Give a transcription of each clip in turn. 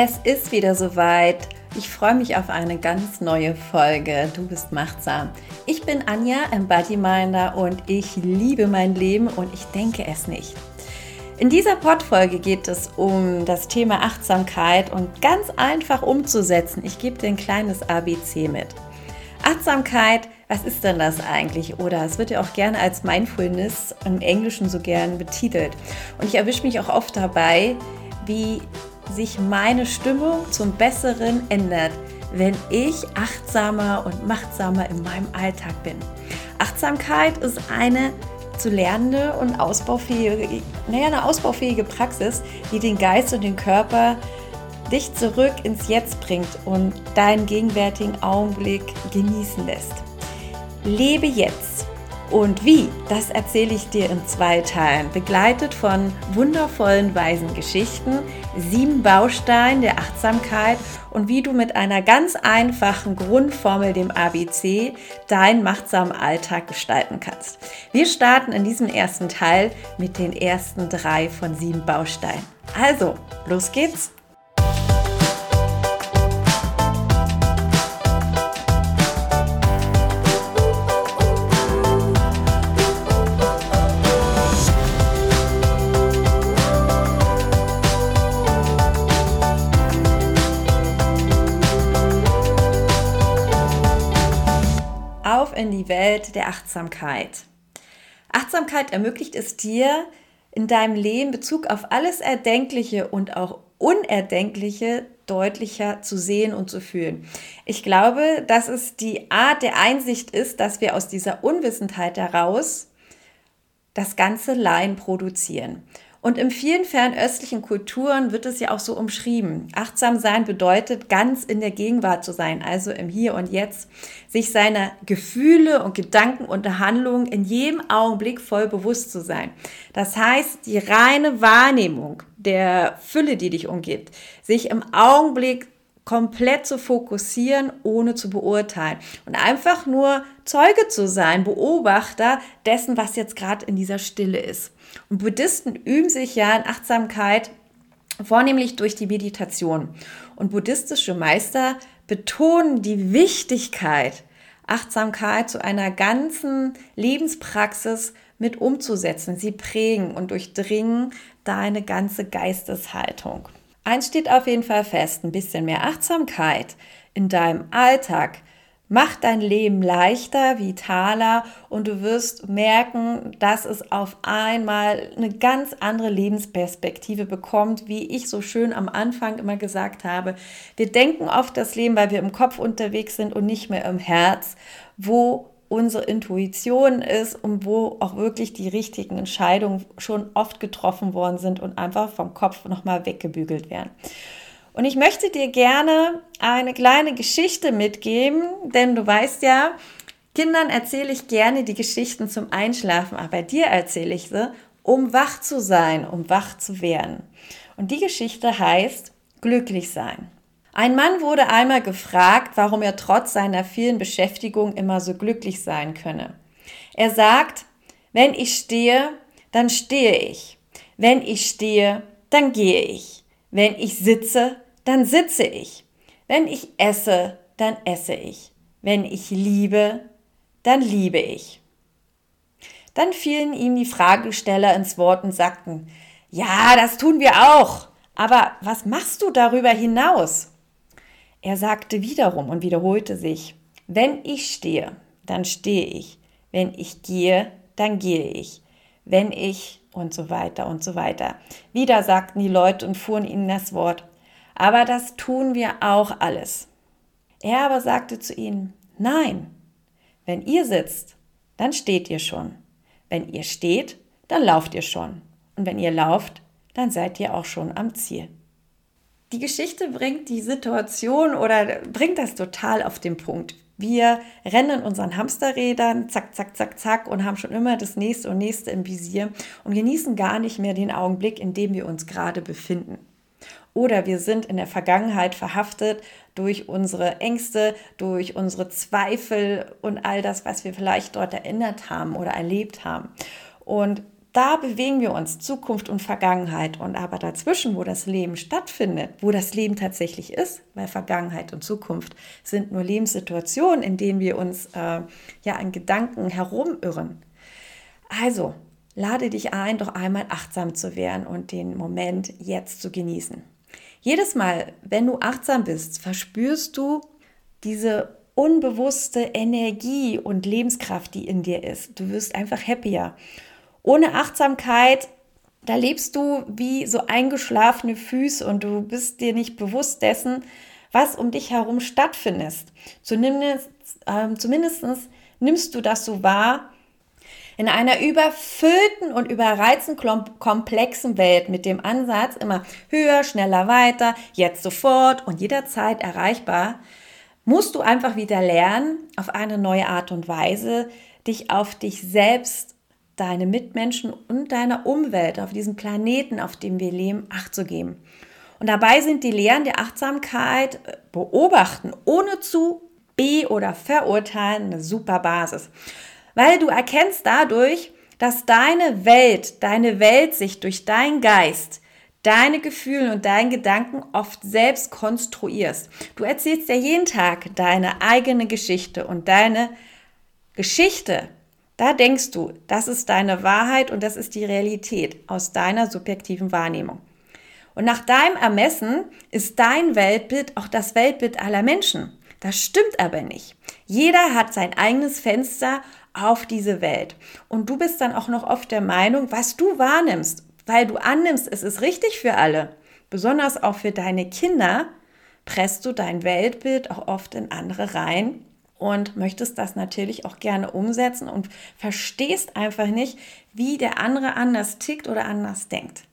Es ist wieder soweit. Ich freue mich auf eine ganz neue Folge. Du bist machtsam. Ich bin Anja, Embodyminder und ich liebe mein Leben und ich denke es nicht. In dieser Podfolge geht es um das Thema Achtsamkeit und ganz einfach umzusetzen. Ich gebe dir ein kleines ABC mit. Achtsamkeit, was ist denn das eigentlich? Oder es wird ja auch gerne als Mindfulness im Englischen so gern betitelt. Und ich erwische mich auch oft dabei, wie sich meine Stimmung zum Besseren ändert, wenn ich achtsamer und machtsamer in meinem Alltag bin. Achtsamkeit ist eine zu lernende und ausbaufähige, naja, eine ausbaufähige Praxis, die den Geist und den Körper dich zurück ins Jetzt bringt und deinen gegenwärtigen Augenblick genießen lässt. Lebe jetzt und wie, das erzähle ich dir in zwei Teilen, begleitet von wundervollen weisen Geschichten, sieben Bausteinen der Achtsamkeit und wie du mit einer ganz einfachen Grundformel, dem ABC, deinen machtsamen Alltag gestalten kannst. Wir starten in diesem ersten Teil mit den ersten drei von sieben Bausteinen. Also, los geht's! In die Welt der Achtsamkeit. Achtsamkeit ermöglicht es dir, in deinem Leben Bezug auf alles Erdenkliche und auch Unerdenkliche deutlicher zu sehen und zu fühlen. Ich glaube, dass es die Art der Einsicht ist, dass wir aus dieser Unwissenheit heraus das ganze Lein produzieren. Und in vielen fernöstlichen Kulturen wird es ja auch so umschrieben. Achtsam sein bedeutet, ganz in der Gegenwart zu sein, also im Hier und Jetzt, sich seiner Gefühle und Gedanken und Handlungen in jedem Augenblick voll bewusst zu sein. Das heißt, die reine Wahrnehmung der Fülle, die dich umgibt, sich im Augenblick komplett zu fokussieren, ohne zu beurteilen und einfach nur Zeuge zu sein, Beobachter dessen, was jetzt gerade in dieser Stille ist. Und Buddhisten üben sich ja in Achtsamkeit vornehmlich durch die Meditation. Und buddhistische Meister betonen die Wichtigkeit, Achtsamkeit zu einer ganzen Lebenspraxis mit umzusetzen. Sie prägen und durchdringen deine ganze Geisteshaltung. Eins steht auf jeden Fall fest, ein bisschen mehr Achtsamkeit in deinem Alltag macht dein Leben leichter, vitaler und du wirst merken, dass es auf einmal eine ganz andere Lebensperspektive bekommt, wie ich so schön am Anfang immer gesagt habe. Wir denken oft das Leben, weil wir im Kopf unterwegs sind und nicht mehr im Herz, wo unsere Intuition ist und wo auch wirklich die richtigen Entscheidungen schon oft getroffen worden sind und einfach vom Kopf nochmal weggebügelt werden. Und ich möchte dir gerne eine kleine Geschichte mitgeben, denn du weißt ja, Kindern erzähle ich gerne die Geschichten zum Einschlafen, aber dir erzähle ich sie, um wach zu sein, um wach zu werden. Und die Geschichte heißt Glücklich sein. Ein Mann wurde einmal gefragt, warum er trotz seiner vielen Beschäftigung immer so glücklich sein könne. Er sagt, wenn ich stehe, dann stehe ich. Wenn ich stehe, dann gehe ich. Wenn ich sitze, dann sitze ich. Wenn ich esse, dann esse ich. Wenn ich liebe, dann liebe ich. Dann fielen ihm die Fragesteller ins Wort und sagten, ja, das tun wir auch, aber was machst du darüber hinaus? Er sagte wiederum und wiederholte sich, wenn ich stehe, dann stehe ich, wenn ich gehe, dann gehe ich, wenn ich und so weiter und so weiter. Wieder sagten die Leute und fuhren ihnen das Wort, aber das tun wir auch alles. Er aber sagte zu ihnen, nein, wenn ihr sitzt, dann steht ihr schon. Wenn ihr steht, dann lauft ihr schon. Und wenn ihr lauft, dann seid ihr auch schon am Ziel. Die Geschichte bringt die Situation oder bringt das total auf den Punkt. Wir rennen unseren Hamsterrädern, zack, zack, zack, zack, und haben schon immer das nächste und nächste im Visier und genießen gar nicht mehr den Augenblick, in dem wir uns gerade befinden. Oder wir sind in der Vergangenheit verhaftet durch unsere Ängste, durch unsere Zweifel und all das, was wir vielleicht dort erinnert haben oder erlebt haben. Und da bewegen wir uns, Zukunft und Vergangenheit. Und aber dazwischen, wo das Leben stattfindet, wo das Leben tatsächlich ist, weil Vergangenheit und Zukunft sind nur Lebenssituationen, in denen wir uns äh, ja an Gedanken herumirren. Also, lade dich ein, doch einmal achtsam zu werden und den Moment jetzt zu genießen. Jedes Mal, wenn du achtsam bist, verspürst du diese unbewusste Energie und Lebenskraft, die in dir ist. Du wirst einfach happier. Ohne Achtsamkeit, da lebst du wie so eingeschlafene Füße und du bist dir nicht bewusst dessen, was um dich herum stattfindet. Zumindest, äh, nimmst du das so wahr, in einer überfüllten und überreizten komplexen Welt mit dem Ansatz immer höher, schneller, weiter, jetzt sofort und jederzeit erreichbar, musst du einfach wieder lernen, auf eine neue Art und Weise dich auf dich selbst, deine Mitmenschen und deine Umwelt, auf diesem Planeten, auf dem wir leben, acht zu geben. Und dabei sind die Lehren der Achtsamkeit äh, beobachten, ohne zu be- oder verurteilen, eine super Basis weil du erkennst dadurch, dass deine Welt, deine Weltsicht durch deinen Geist, deine Gefühle und deinen Gedanken oft selbst konstruierst. Du erzählst ja jeden Tag deine eigene Geschichte und deine Geschichte, da denkst du, das ist deine Wahrheit und das ist die Realität aus deiner subjektiven Wahrnehmung. Und nach deinem Ermessen ist dein Weltbild auch das Weltbild aller Menschen. Das stimmt aber nicht. Jeder hat sein eigenes Fenster auf diese Welt. Und du bist dann auch noch oft der Meinung, was du wahrnimmst, weil du annimmst, es ist richtig für alle, besonders auch für deine Kinder, presst du dein Weltbild auch oft in andere rein und möchtest das natürlich auch gerne umsetzen und verstehst einfach nicht, wie der andere anders tickt oder anders denkt.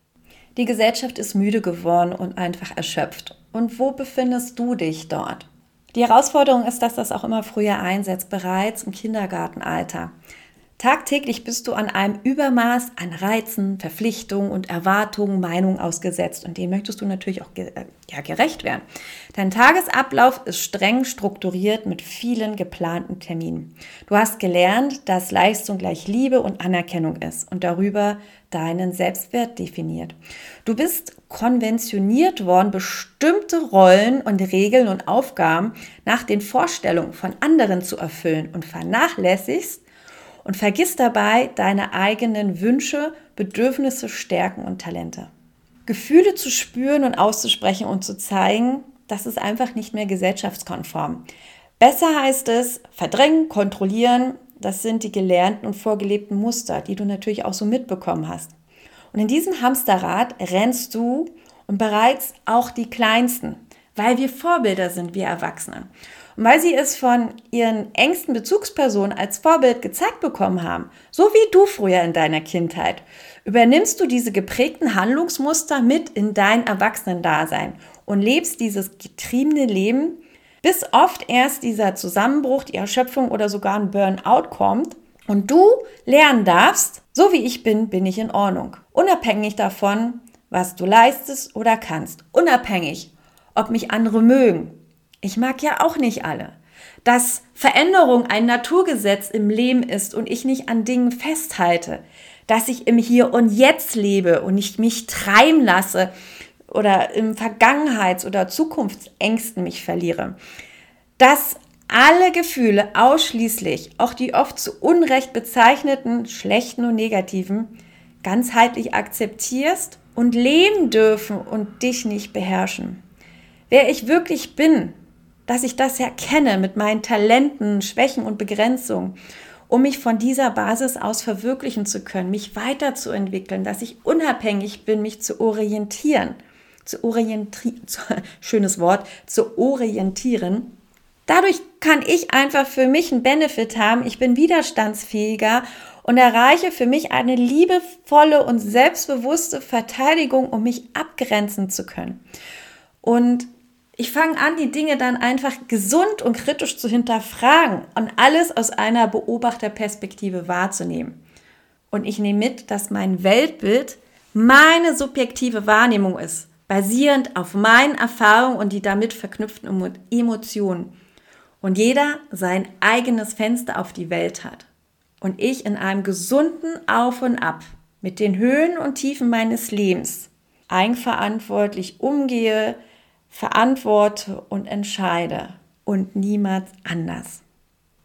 Die Gesellschaft ist müde geworden und einfach erschöpft. Und wo befindest du dich dort? Die Herausforderung ist, dass das auch immer früher einsetzt, bereits im Kindergartenalter. Tagtäglich bist du an einem Übermaß an Reizen, Verpflichtungen und Erwartungen, Meinungen ausgesetzt und dem möchtest du natürlich auch äh, ja, gerecht werden. Dein Tagesablauf ist streng strukturiert mit vielen geplanten Terminen. Du hast gelernt, dass Leistung gleich Liebe und Anerkennung ist und darüber deinen Selbstwert definiert. Du bist konventioniert worden, bestimmte Rollen und Regeln und Aufgaben nach den Vorstellungen von anderen zu erfüllen und vernachlässigst und vergiss dabei deine eigenen Wünsche, Bedürfnisse, Stärken und Talente. Gefühle zu spüren und auszusprechen und zu zeigen, das ist einfach nicht mehr gesellschaftskonform. Besser heißt es, verdrängen, kontrollieren, das sind die gelernten und vorgelebten Muster, die du natürlich auch so mitbekommen hast. Und in diesem Hamsterrad rennst du und bereits auch die Kleinsten, weil wir Vorbilder sind, wir Erwachsene. Und weil sie es von ihren engsten Bezugspersonen als Vorbild gezeigt bekommen haben, so wie du früher in deiner Kindheit, übernimmst du diese geprägten Handlungsmuster mit in dein Erwachsenendasein und lebst dieses getriebene Leben, bis oft erst dieser Zusammenbruch, die Erschöpfung oder sogar ein Burnout kommt und du lernen darfst, so wie ich bin, bin ich in Ordnung. Unabhängig davon, was du leistest oder kannst. Unabhängig, ob mich andere mögen ich mag ja auch nicht alle. Dass Veränderung ein Naturgesetz im Leben ist und ich nicht an Dingen festhalte. Dass ich im Hier und Jetzt lebe und nicht mich treiben lasse oder im Vergangenheits- oder Zukunftsängsten mich verliere. Dass alle Gefühle ausschließlich, auch die oft zu Unrecht bezeichneten schlechten und negativen, ganzheitlich akzeptierst und leben dürfen und dich nicht beherrschen. Wer ich wirklich bin, dass ich das erkenne mit meinen Talenten, Schwächen und Begrenzungen, um mich von dieser Basis aus verwirklichen zu können, mich weiterzuentwickeln, dass ich unabhängig bin, mich zu orientieren, zu orientieren, schönes Wort, zu orientieren. Dadurch kann ich einfach für mich einen Benefit haben. Ich bin widerstandsfähiger und erreiche für mich eine liebevolle und selbstbewusste Verteidigung, um mich abgrenzen zu können. Und ich fange an, die Dinge dann einfach gesund und kritisch zu hinterfragen und alles aus einer Beobachterperspektive wahrzunehmen. Und ich nehme mit, dass mein Weltbild meine subjektive Wahrnehmung ist, basierend auf meinen Erfahrungen und die damit verknüpften Emotionen. Und jeder sein eigenes Fenster auf die Welt hat. Und ich in einem gesunden Auf und Ab mit den Höhen und Tiefen meines Lebens eigenverantwortlich umgehe, verantworte und entscheide und niemals anders.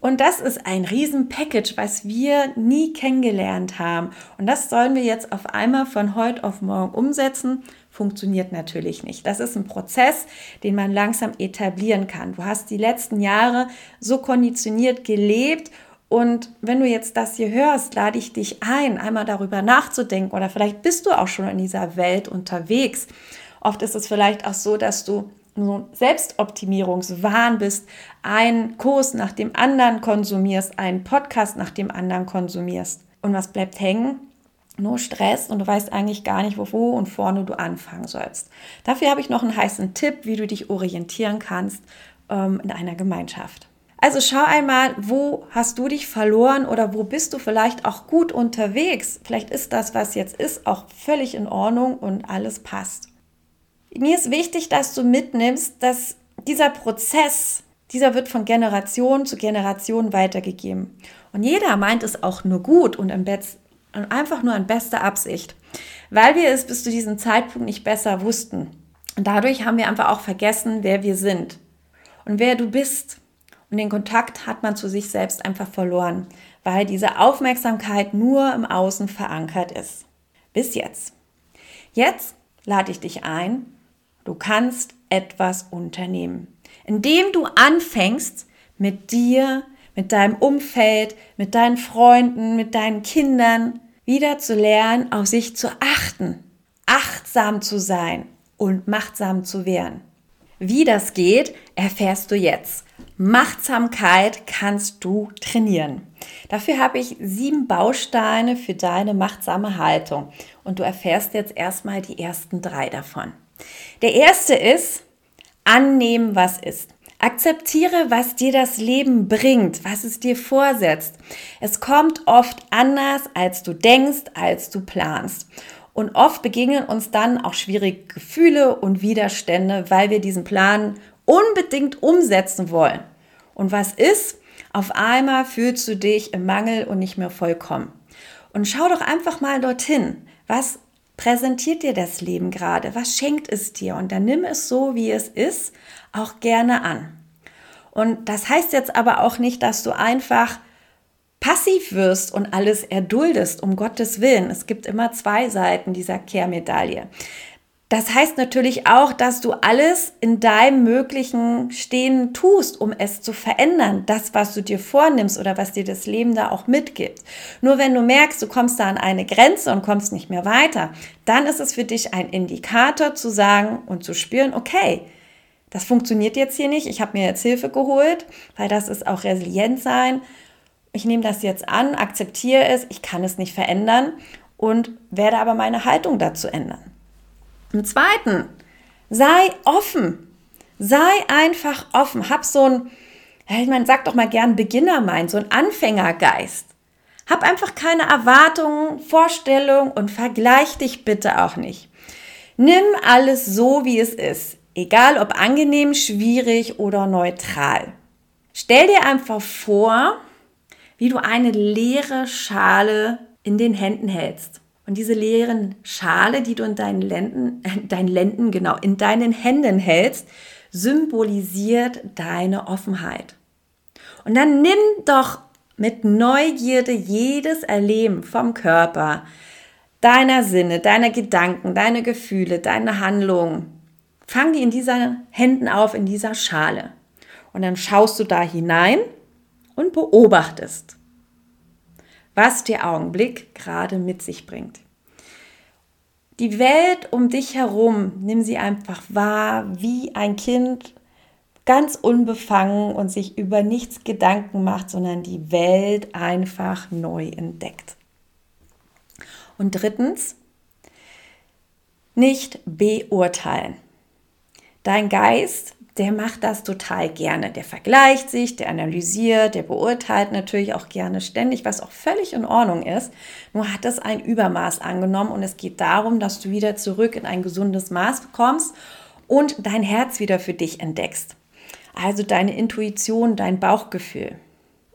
Und das ist ein Riesen-Package, was wir nie kennengelernt haben. Und das sollen wir jetzt auf einmal von heute auf morgen umsetzen. Funktioniert natürlich nicht. Das ist ein Prozess, den man langsam etablieren kann. Du hast die letzten Jahre so konditioniert gelebt. Und wenn du jetzt das hier hörst, lade ich dich ein, einmal darüber nachzudenken. Oder vielleicht bist du auch schon in dieser Welt unterwegs. Oft ist es vielleicht auch so, dass du so Selbstoptimierungswahn bist, einen Kurs nach dem anderen konsumierst, einen Podcast nach dem anderen konsumierst. Und was bleibt hängen? Nur Stress und du weißt eigentlich gar nicht, wo und vorne du anfangen sollst. Dafür habe ich noch einen heißen Tipp, wie du dich orientieren kannst ähm, in einer Gemeinschaft. Also schau einmal, wo hast du dich verloren oder wo bist du vielleicht auch gut unterwegs. Vielleicht ist das, was jetzt ist, auch völlig in Ordnung und alles passt. Mir ist wichtig, dass du mitnimmst, dass dieser Prozess, dieser wird von Generation zu Generation weitergegeben. Und jeder meint es auch nur gut und, und einfach nur in bester Absicht, weil wir es bis zu diesem Zeitpunkt nicht besser wussten. Und dadurch haben wir einfach auch vergessen, wer wir sind und wer du bist. Und den Kontakt hat man zu sich selbst einfach verloren, weil diese Aufmerksamkeit nur im Außen verankert ist. Bis jetzt. Jetzt lade ich dich ein, Du kannst etwas unternehmen, indem du anfängst mit dir, mit deinem Umfeld, mit deinen Freunden, mit deinen Kindern wieder zu lernen, auf sich zu achten, achtsam zu sein und machtsam zu werden. Wie das geht, erfährst du jetzt. Machtsamkeit kannst du trainieren. Dafür habe ich sieben Bausteine für deine machtsame Haltung und du erfährst jetzt erstmal die ersten drei davon. Der erste ist, annehmen, was ist. Akzeptiere, was dir das Leben bringt, was es dir vorsetzt. Es kommt oft anders, als du denkst, als du planst. Und oft begegnen uns dann auch schwierige Gefühle und Widerstände, weil wir diesen Plan unbedingt umsetzen wollen. Und was ist? Auf einmal fühlst du dich im Mangel und nicht mehr vollkommen. Und schau doch einfach mal dorthin. Was präsentiert dir das Leben gerade? Was schenkt es dir? Und dann nimm es so, wie es ist, auch gerne an. Und das heißt jetzt aber auch nicht, dass du einfach passiv wirst und alles erduldest, um Gottes Willen. Es gibt immer zwei Seiten dieser Kehrmedaille. Das heißt natürlich auch, dass du alles in deinem möglichen Stehen tust, um es zu verändern, das, was du dir vornimmst oder was dir das Leben da auch mitgibt. Nur wenn du merkst, du kommst da an eine Grenze und kommst nicht mehr weiter, dann ist es für dich ein Indikator zu sagen und zu spüren, okay, das funktioniert jetzt hier nicht, ich habe mir jetzt Hilfe geholt, weil das ist auch resilient sein. Ich nehme das jetzt an, akzeptiere es, ich kann es nicht verändern und werde aber meine Haltung dazu ändern. Im zweiten, sei offen. Sei einfach offen. Hab so ein, man sagt doch mal gern Beginnermind, so ein Anfängergeist. Hab einfach keine Erwartungen, Vorstellungen und vergleich dich bitte auch nicht. Nimm alles so, wie es ist. Egal ob angenehm, schwierig oder neutral. Stell dir einfach vor, wie du eine leere Schale in den Händen hältst. Und diese leeren Schale, die du in deinen Lenden, äh, deinen Lenden, genau, in deinen Händen hältst, symbolisiert deine Offenheit. Und dann nimm doch mit Neugierde jedes Erleben vom Körper, deiner Sinne, deiner Gedanken, deine Gefühle, deine Handlungen. Fang die in diesen Händen auf, in dieser Schale. Und dann schaust du da hinein und beobachtest was der Augenblick gerade mit sich bringt. Die Welt um dich herum, nimm sie einfach wahr wie ein Kind, ganz unbefangen und sich über nichts Gedanken macht, sondern die Welt einfach neu entdeckt. Und drittens, nicht beurteilen. Dein Geist der macht das total gerne. Der vergleicht sich, der analysiert, der beurteilt natürlich auch gerne ständig, was auch völlig in Ordnung ist. Nur hat es ein Übermaß angenommen und es geht darum, dass du wieder zurück in ein gesundes Maß kommst und dein Herz wieder für dich entdeckst. Also deine Intuition, dein Bauchgefühl.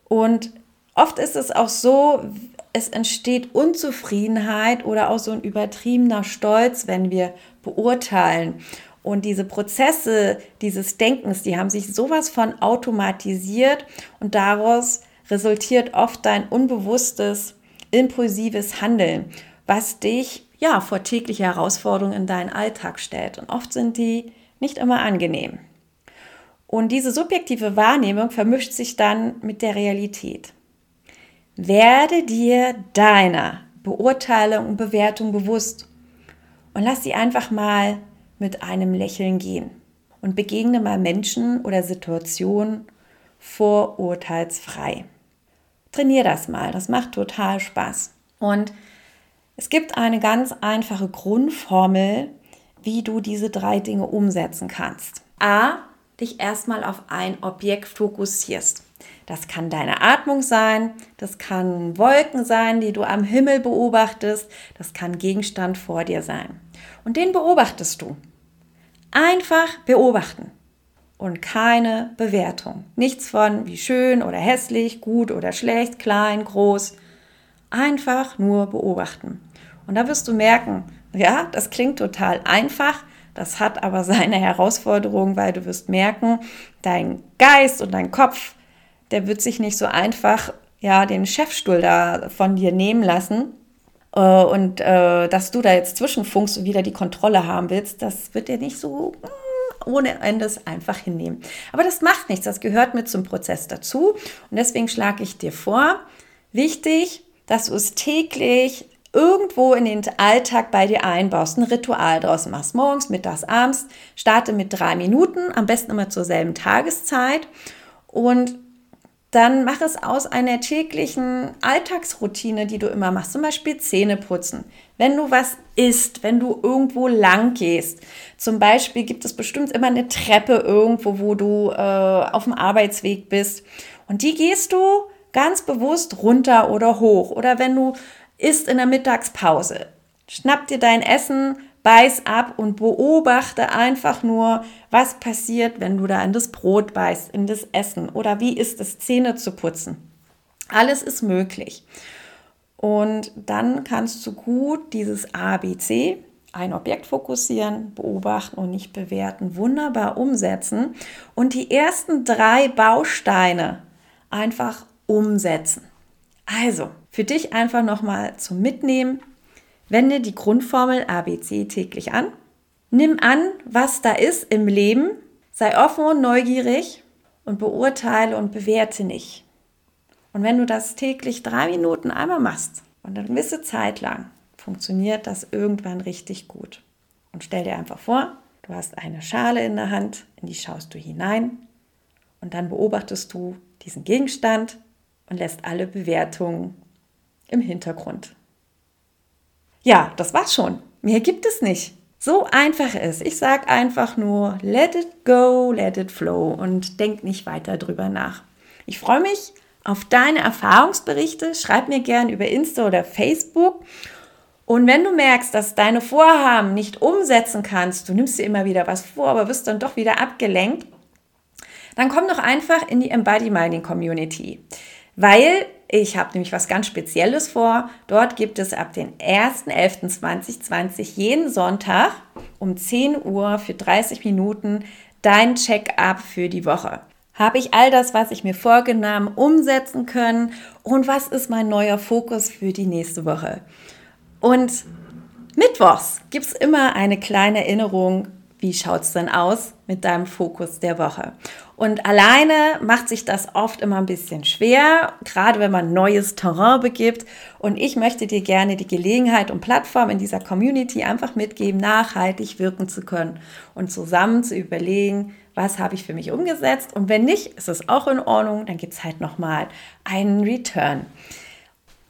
Und oft ist es auch so, es entsteht Unzufriedenheit oder auch so ein übertriebener Stolz, wenn wir beurteilen. Und diese Prozesse dieses Denkens, die haben sich sowas von automatisiert und daraus resultiert oft dein unbewusstes, impulsives Handeln, was dich ja vor tägliche Herausforderungen in deinen Alltag stellt. Und oft sind die nicht immer angenehm. Und diese subjektive Wahrnehmung vermischt sich dann mit der Realität. Werde dir deiner Beurteilung und Bewertung bewusst und lass sie einfach mal mit einem Lächeln gehen und begegne mal Menschen oder Situationen vorurteilsfrei. Trainier das mal, das macht total Spaß. Und es gibt eine ganz einfache Grundformel, wie du diese drei Dinge umsetzen kannst. A, dich erstmal auf ein Objekt fokussierst. Das kann deine Atmung sein, das kann Wolken sein, die du am Himmel beobachtest, das kann Gegenstand vor dir sein. Und den beobachtest du. Einfach beobachten und keine Bewertung. Nichts von wie schön oder hässlich, gut oder schlecht, klein, groß. Einfach nur beobachten. Und da wirst du merken, ja, das klingt total einfach, das hat aber seine Herausforderung, weil du wirst merken, dein Geist und dein Kopf, der wird sich nicht so einfach ja den Chefstuhl da von dir nehmen lassen. Äh, und äh, dass du da jetzt zwischenfunkst und wieder die Kontrolle haben willst, das wird dir nicht so mm, ohne Endes einfach hinnehmen. Aber das macht nichts, das gehört mit zum Prozess dazu. Und deswegen schlage ich dir vor, wichtig, dass du es täglich irgendwo in den Alltag bei dir einbaust, ein Ritual draus machst. Morgens, mittags, abends. Starte mit drei Minuten, am besten immer zur selben Tageszeit. Und dann mach es aus einer täglichen Alltagsroutine, die du immer machst. Zum Beispiel Zähne putzen. Wenn du was isst, wenn du irgendwo lang gehst. Zum Beispiel gibt es bestimmt immer eine Treppe irgendwo, wo du äh, auf dem Arbeitsweg bist. Und die gehst du ganz bewusst runter oder hoch. Oder wenn du isst in der Mittagspause. Schnapp dir dein Essen, beiß ab und beobachte einfach nur, was passiert, wenn du da in das Brot beißt, in das Essen oder wie ist es, Zähne zu putzen. Alles ist möglich. Und dann kannst du gut dieses ABC, ein Objekt fokussieren, beobachten und nicht bewerten, wunderbar umsetzen und die ersten drei Bausteine einfach umsetzen. Also, für dich einfach nochmal zum Mitnehmen. Wende die Grundformel ABC täglich an. Nimm an, was da ist im Leben. Sei offen und neugierig und beurteile und bewerte nicht. Und wenn du das täglich drei Minuten einmal machst und eine gewisse Zeit lang, funktioniert das irgendwann richtig gut. Und stell dir einfach vor, du hast eine Schale in der Hand, in die schaust du hinein und dann beobachtest du diesen Gegenstand und lässt alle Bewertungen im Hintergrund. Ja, das war's schon. Mehr gibt es nicht. So einfach ist. Ich sage einfach nur, let it go, let it flow und denk nicht weiter drüber nach. Ich freue mich auf deine Erfahrungsberichte. Schreib mir gern über Insta oder Facebook. Und wenn du merkst, dass deine Vorhaben nicht umsetzen kannst, du nimmst dir immer wieder was vor, aber wirst dann doch wieder abgelenkt, dann komm doch einfach in die Embody Mining Community weil ich habe nämlich was ganz Spezielles vor. Dort gibt es ab den 1.11.2020 jeden Sonntag um 10 Uhr für 30 Minuten dein Check-up für die Woche. Habe ich all das, was ich mir vorgenommen, umsetzen können? Und was ist mein neuer Fokus für die nächste Woche? Und mittwochs gibt es immer eine kleine Erinnerung, wie schaut es denn aus mit deinem Fokus der Woche? Und alleine macht sich das oft immer ein bisschen schwer, gerade wenn man neues Terrain begibt. Und ich möchte dir gerne die Gelegenheit und Plattform in dieser Community einfach mitgeben, nachhaltig wirken zu können und zusammen zu überlegen, was habe ich für mich umgesetzt. Und wenn nicht, ist es auch in Ordnung, dann gibt es halt nochmal einen Return.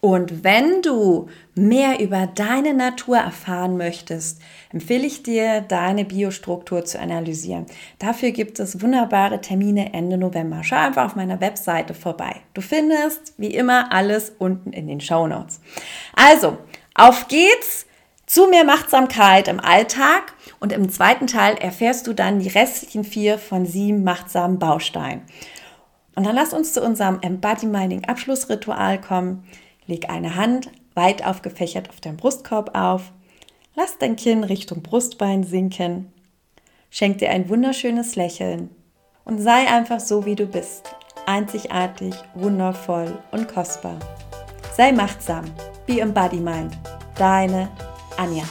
Und wenn du mehr über deine Natur erfahren möchtest, empfehle ich dir, deine Biostruktur zu analysieren. Dafür gibt es wunderbare Termine Ende November. Schau einfach auf meiner Webseite vorbei. Du findest wie immer alles unten in den Show Notes. Also, auf geht's zu mehr Machtsamkeit im Alltag und im zweiten Teil erfährst du dann die restlichen vier von sieben machtsamen Bausteinen. Und dann lass uns zu unserem Embody Mining Abschlussritual kommen. Leg eine Hand weit aufgefächert auf deinem Brustkorb auf. Lass dein Kinn Richtung Brustbein sinken. Schenk dir ein wunderschönes Lächeln und sei einfach so, wie du bist. Einzigartig, wundervoll und kostbar. Sei machtsam. Be Embody Mind. Deine Anja.